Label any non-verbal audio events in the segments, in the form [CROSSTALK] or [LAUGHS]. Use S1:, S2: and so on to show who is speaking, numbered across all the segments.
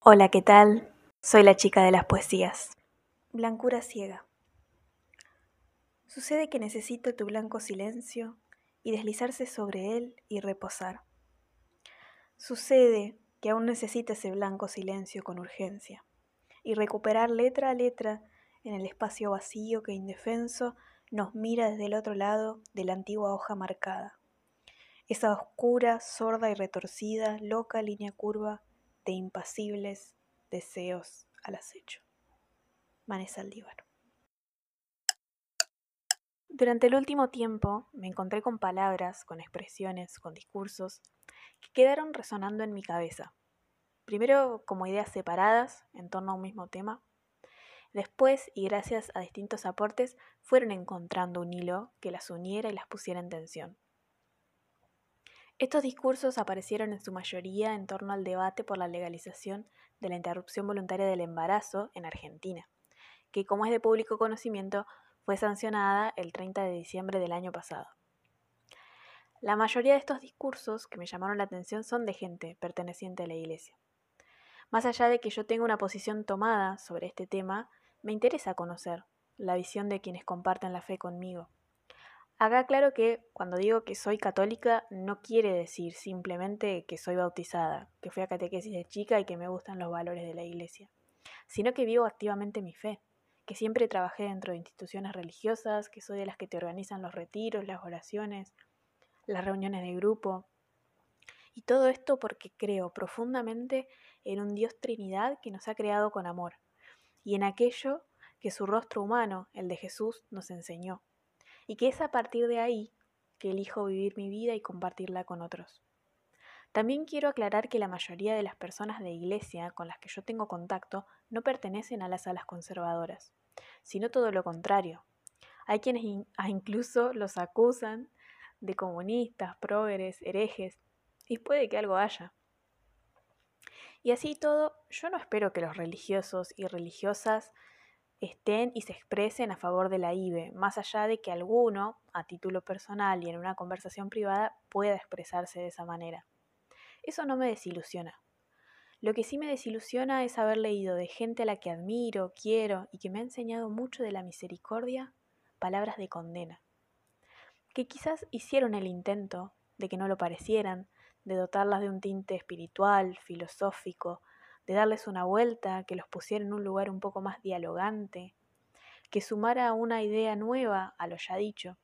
S1: Hola, ¿qué tal? Soy la chica de las poesías. Blancura ciega. Sucede que necesito tu blanco silencio y deslizarse sobre él y reposar. Sucede que aún necesito ese blanco silencio con urgencia y recuperar letra a letra en el espacio vacío que indefenso nos mira desde el otro lado de la antigua hoja marcada. Esa oscura, sorda y retorcida, loca línea curva de impasibles deseos al acecho. Manesa Aldívar. Durante el último tiempo me encontré con palabras, con expresiones, con discursos que quedaron resonando en mi cabeza. Primero como ideas separadas en torno a un mismo tema. Después, y gracias a distintos aportes, fueron encontrando un hilo que las uniera y las pusiera en tensión. Estos discursos aparecieron en su mayoría en torno al debate por la legalización de la interrupción voluntaria del embarazo en Argentina, que como es de público conocimiento fue sancionada el 30 de diciembre del año pasado. La mayoría de estos discursos que me llamaron la atención son de gente perteneciente a la Iglesia. Más allá de que yo tenga una posición tomada sobre este tema, me interesa conocer la visión de quienes comparten la fe conmigo Acá claro que cuando digo que soy católica no quiere decir simplemente que soy bautizada, que fui a catequesis de chica y que me gustan los valores de la iglesia, sino que vivo activamente mi fe, que siempre trabajé dentro de instituciones religiosas, que soy de las que te organizan los retiros, las oraciones, las reuniones de grupo. Y todo esto porque creo profundamente en un Dios Trinidad que nos ha creado con amor, y en aquello que su rostro humano, el de Jesús, nos enseñó y que es a partir de ahí que elijo vivir mi vida y compartirla con otros. También quiero aclarar que la mayoría de las personas de iglesia con las que yo tengo contacto no pertenecen a las alas conservadoras, sino todo lo contrario. Hay quienes incluso los acusan de comunistas, prógeres, herejes, y puede que algo haya. Y así todo, yo no espero que los religiosos y religiosas estén y se expresen a favor de la IBE, más allá de que alguno, a título personal y en una conversación privada, pueda expresarse de esa manera. Eso no me desilusiona. Lo que sí me desilusiona es haber leído de gente a la que admiro, quiero y que me ha enseñado mucho de la misericordia palabras de condena, que quizás hicieron el intento de que no lo parecieran, de dotarlas de un tinte espiritual, filosófico, de darles una vuelta, que los pusiera en un lugar un poco más dialogante, que sumara una idea nueva a lo ya dicho.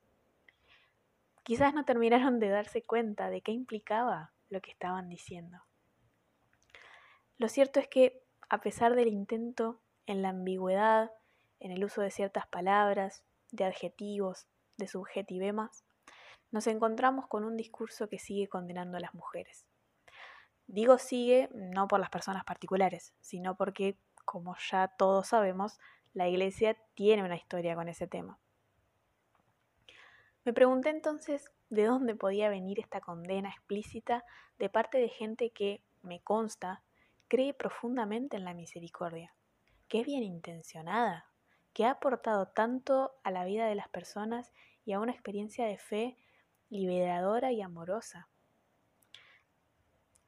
S1: Quizás no terminaron de darse cuenta de qué implicaba lo que estaban diciendo. Lo cierto es que, a pesar del intento en la ambigüedad, en el uso de ciertas palabras, de adjetivos, de subjetivemas, nos encontramos con un discurso que sigue condenando a las mujeres. Digo sigue no por las personas particulares, sino porque, como ya todos sabemos, la Iglesia tiene una historia con ese tema. Me pregunté entonces de dónde podía venir esta condena explícita de parte de gente que, me consta, cree profundamente en la misericordia, que es bien intencionada, que ha aportado tanto a la vida de las personas y a una experiencia de fe liberadora y amorosa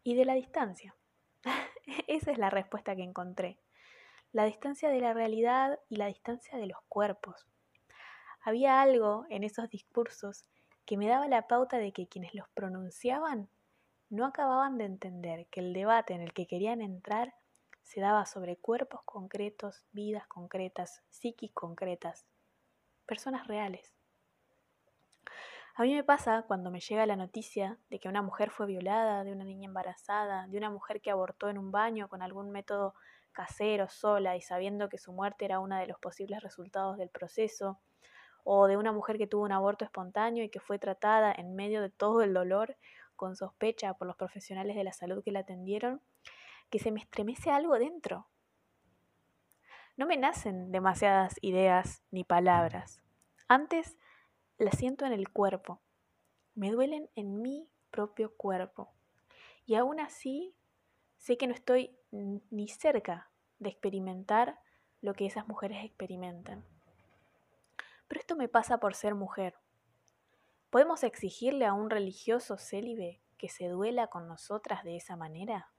S1: y de la distancia. [LAUGHS] Esa es la respuesta que encontré. La distancia de la realidad y la distancia de los cuerpos. Había algo en esos discursos que me daba la pauta de que quienes los pronunciaban no acababan de entender que el debate en el que querían entrar se daba sobre cuerpos concretos, vidas concretas, psiquis concretas, personas reales. A mí me pasa cuando me llega la noticia de que una mujer fue violada, de una niña embarazada, de una mujer que abortó en un baño con algún método casero, sola y sabiendo que su muerte era uno de los posibles resultados del proceso, o de una mujer que tuvo un aborto espontáneo y que fue tratada en medio de todo el dolor con sospecha por los profesionales de la salud que la atendieron, que se me estremece algo dentro. No me nacen demasiadas ideas ni palabras. Antes la siento en el cuerpo, me duelen en mi propio cuerpo. Y aún así, sé que no estoy ni cerca de experimentar lo que esas mujeres experimentan. Pero esto me pasa por ser mujer. ¿Podemos exigirle a un religioso célibe que se duela con nosotras de esa manera?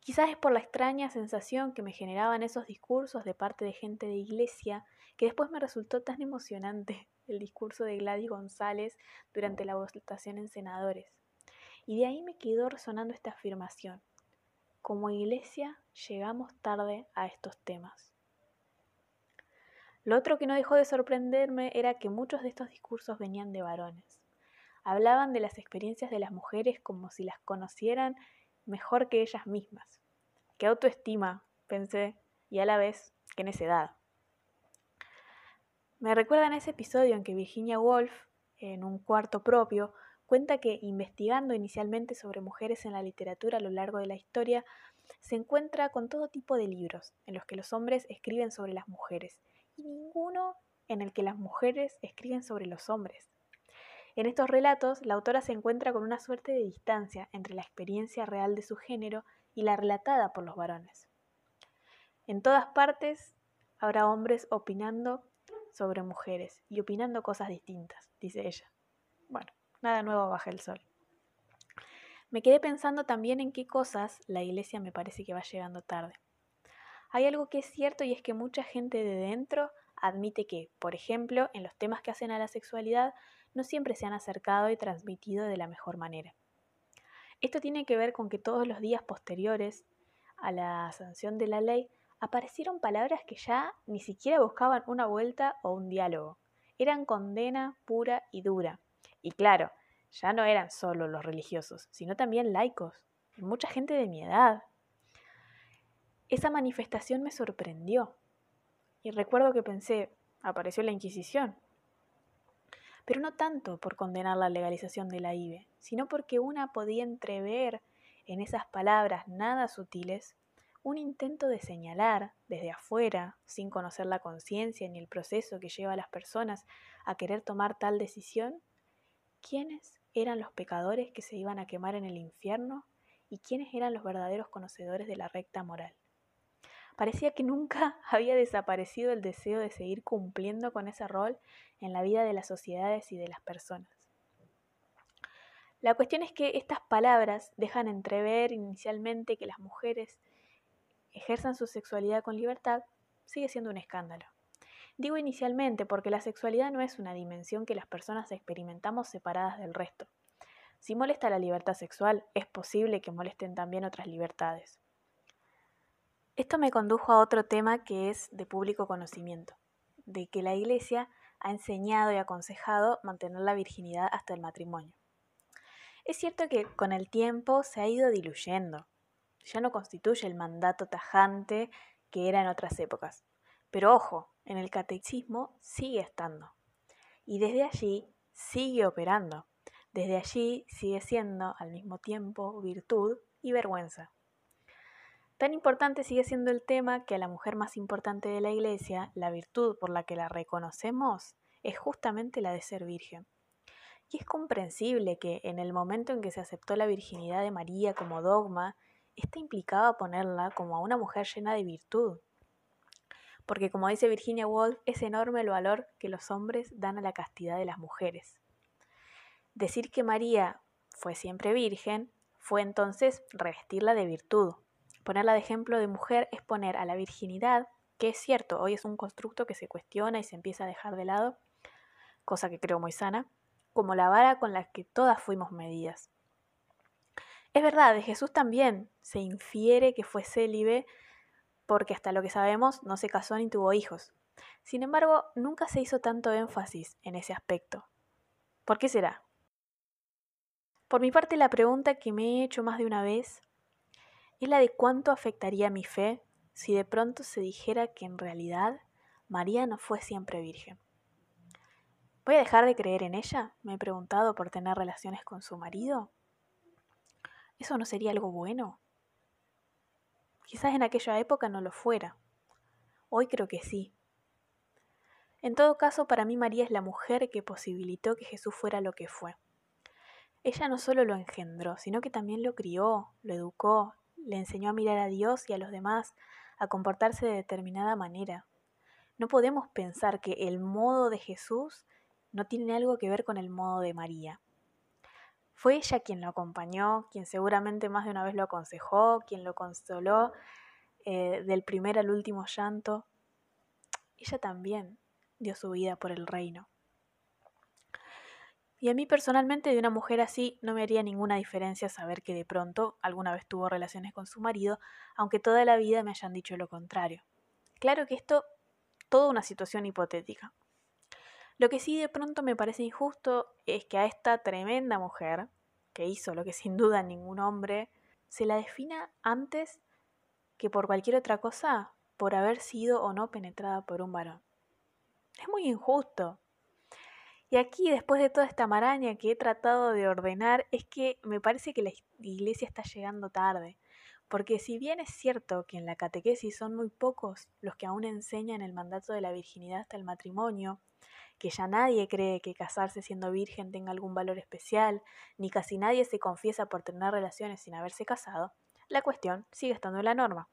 S1: Quizás es por la extraña sensación que me generaban esos discursos de parte de gente de iglesia que después me resultó tan emocionante [LAUGHS] el discurso de Gladys González durante la votación en senadores. Y de ahí me quedó resonando esta afirmación. Como iglesia llegamos tarde a estos temas. Lo otro que no dejó de sorprenderme era que muchos de estos discursos venían de varones. Hablaban de las experiencias de las mujeres como si las conocieran mejor que ellas mismas. Qué autoestima, pensé, y a la vez, qué necedad. Me recuerdan ese episodio en que Virginia Woolf, en un cuarto propio, cuenta que investigando inicialmente sobre mujeres en la literatura a lo largo de la historia, se encuentra con todo tipo de libros en los que los hombres escriben sobre las mujeres y ninguno en el que las mujeres escriben sobre los hombres. En estos relatos, la autora se encuentra con una suerte de distancia entre la experiencia real de su género y la relatada por los varones. En todas partes habrá hombres opinando sobre mujeres y opinando cosas distintas, dice ella. Bueno, nada nuevo baja el sol. Me quedé pensando también en qué cosas la iglesia me parece que va llegando tarde. Hay algo que es cierto y es que mucha gente de dentro admite que, por ejemplo, en los temas que hacen a la sexualidad, no siempre se han acercado y transmitido de la mejor manera. Esto tiene que ver con que todos los días posteriores a la sanción de la ley aparecieron palabras que ya ni siquiera buscaban una vuelta o un diálogo. Eran condena pura y dura. Y claro, ya no eran solo los religiosos, sino también laicos, y mucha gente de mi edad, esa manifestación me sorprendió. Y recuerdo que pensé, apareció la Inquisición. Pero no tanto por condenar la legalización de la IBE, sino porque una podía entrever en esas palabras nada sutiles un intento de señalar desde afuera, sin conocer la conciencia ni el proceso que lleva a las personas a querer tomar tal decisión, quiénes eran los pecadores que se iban a quemar en el infierno y quiénes eran los verdaderos conocedores de la recta moral. Parecía que nunca [LAUGHS] había desaparecido el deseo de seguir cumpliendo con ese rol en la vida de las sociedades y de las personas. La cuestión es que estas palabras dejan entrever inicialmente que las mujeres ejerzan su sexualidad con libertad, sigue siendo un escándalo. Digo inicialmente porque la sexualidad no es una dimensión que las personas experimentamos separadas del resto. Si molesta la libertad sexual, es posible que molesten también otras libertades. Esto me condujo a otro tema que es de público conocimiento, de que la Iglesia ha enseñado y aconsejado mantener la virginidad hasta el matrimonio. Es cierto que con el tiempo se ha ido diluyendo, ya no constituye el mandato tajante que era en otras épocas, pero ojo, en el catecismo sigue estando, y desde allí sigue operando, desde allí sigue siendo al mismo tiempo virtud y vergüenza. Tan importante sigue siendo el tema que a la mujer más importante de la Iglesia, la virtud por la que la reconocemos, es justamente la de ser virgen. Y es comprensible que en el momento en que se aceptó la virginidad de María como dogma, esto implicaba ponerla como a una mujer llena de virtud. Porque como dice Virginia Woolf, es enorme el valor que los hombres dan a la castidad de las mujeres. Decir que María fue siempre virgen fue entonces revestirla de virtud, Ponerla de ejemplo de mujer es poner a la virginidad, que es cierto, hoy es un constructo que se cuestiona y se empieza a dejar de lado, cosa que creo muy sana, como la vara con la que todas fuimos medidas. Es verdad, de Jesús también se infiere que fue célibe porque hasta lo que sabemos no se casó ni tuvo hijos. Sin embargo, nunca se hizo tanto énfasis en ese aspecto. ¿Por qué será? Por mi parte, la pregunta que me he hecho más de una vez es la de cuánto afectaría mi fe si de pronto se dijera que en realidad María no fue siempre virgen. ¿Voy a dejar de creer en ella? Me he preguntado por tener relaciones con su marido. ¿Eso no sería algo bueno? Quizás en aquella época no lo fuera. Hoy creo que sí. En todo caso, para mí María es la mujer que posibilitó que Jesús fuera lo que fue. Ella no solo lo engendró, sino que también lo crió, lo educó, le enseñó a mirar a Dios y a los demás, a comportarse de determinada manera. No podemos pensar que el modo de Jesús no tiene algo que ver con el modo de María. Fue ella quien lo acompañó, quien seguramente más de una vez lo aconsejó, quien lo consoló eh, del primer al último llanto. Ella también dio su vida por el reino. Y a mí personalmente de una mujer así no me haría ninguna diferencia saber que de pronto alguna vez tuvo relaciones con su marido, aunque toda la vida me hayan dicho lo contrario. Claro que esto, toda una situación hipotética. Lo que sí de pronto me parece injusto es que a esta tremenda mujer, que hizo lo que sin duda ningún hombre, se la defina antes que por cualquier otra cosa por haber sido o no penetrada por un varón. Es muy injusto. Y aquí, después de toda esta maraña que he tratado de ordenar, es que me parece que la iglesia está llegando tarde. Porque si bien es cierto que en la catequesis son muy pocos los que aún enseñan el mandato de la virginidad hasta el matrimonio, que ya nadie cree que casarse siendo virgen tenga algún valor especial, ni casi nadie se confiesa por tener relaciones sin haberse casado, la cuestión sigue estando en la norma.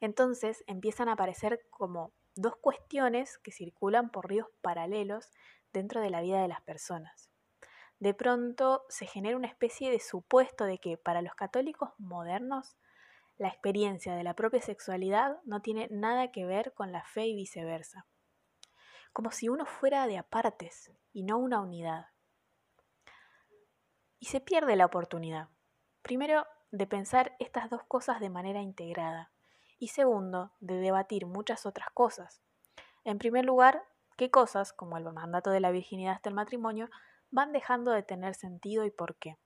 S1: Entonces empiezan a aparecer como dos cuestiones que circulan por ríos paralelos dentro de la vida de las personas. De pronto se genera una especie de supuesto de que para los católicos modernos la experiencia de la propia sexualidad no tiene nada que ver con la fe y viceversa, como si uno fuera de apartes y no una unidad. Y se pierde la oportunidad, primero, de pensar estas dos cosas de manera integrada, y segundo, de debatir muchas otras cosas. En primer lugar, qué cosas, como el mandato de la virginidad hasta el matrimonio, van dejando de tener sentido y por qué.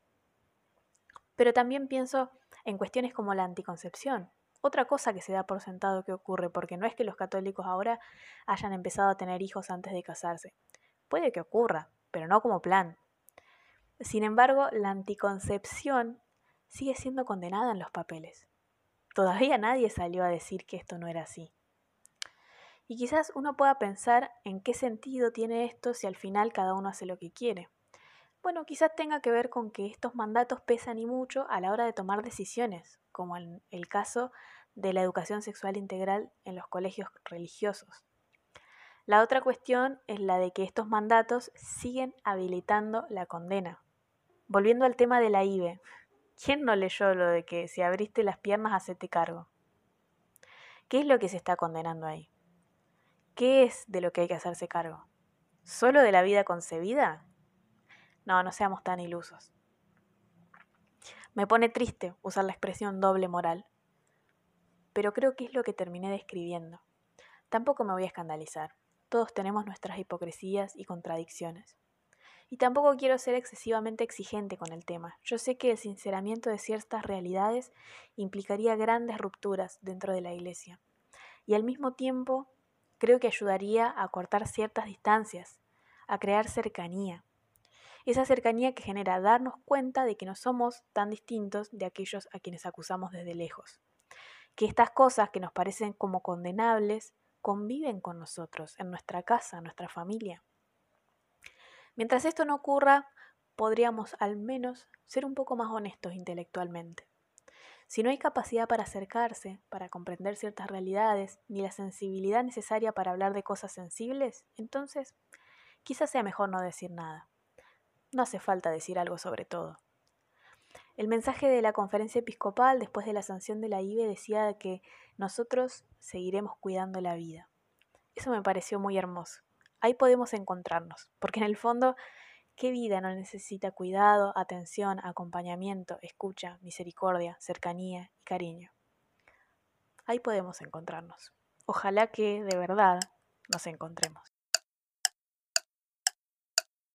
S1: Pero también pienso en cuestiones como la anticoncepción, otra cosa que se da por sentado que ocurre, porque no es que los católicos ahora hayan empezado a tener hijos antes de casarse. Puede que ocurra, pero no como plan. Sin embargo, la anticoncepción sigue siendo condenada en los papeles. Todavía nadie salió a decir que esto no era así. Y quizás uno pueda pensar en qué sentido tiene esto si al final cada uno hace lo que quiere. Bueno, quizás tenga que ver con que estos mandatos pesan y mucho a la hora de tomar decisiones, como en el caso de la educación sexual integral en los colegios religiosos. La otra cuestión es la de que estos mandatos siguen habilitando la condena. Volviendo al tema de la IBE, ¿quién no leyó lo de que si abriste las piernas hacete cargo? ¿Qué es lo que se está condenando ahí? ¿Qué es de lo que hay que hacerse cargo? ¿Solo de la vida concebida? No, no seamos tan ilusos. Me pone triste usar la expresión doble moral, pero creo que es lo que terminé describiendo. Tampoco me voy a escandalizar. Todos tenemos nuestras hipocresías y contradicciones. Y tampoco quiero ser excesivamente exigente con el tema. Yo sé que el sinceramiento de ciertas realidades implicaría grandes rupturas dentro de la Iglesia. Y al mismo tiempo creo que ayudaría a cortar ciertas distancias, a crear cercanía. Esa cercanía que genera darnos cuenta de que no somos tan distintos de aquellos a quienes acusamos desde lejos. Que estas cosas que nos parecen como condenables conviven con nosotros, en nuestra casa, en nuestra familia. Mientras esto no ocurra, podríamos al menos ser un poco más honestos intelectualmente. Si no hay capacidad para acercarse, para comprender ciertas realidades, ni la sensibilidad necesaria para hablar de cosas sensibles, entonces quizás sea mejor no decir nada. No hace falta decir algo sobre todo. El mensaje de la conferencia episcopal después de la sanción de la IBE decía que nosotros seguiremos cuidando la vida. Eso me pareció muy hermoso. Ahí podemos encontrarnos, porque en el fondo ¿Qué vida no necesita cuidado, atención, acompañamiento, escucha, misericordia, cercanía y cariño? Ahí podemos encontrarnos. Ojalá que de verdad nos encontremos.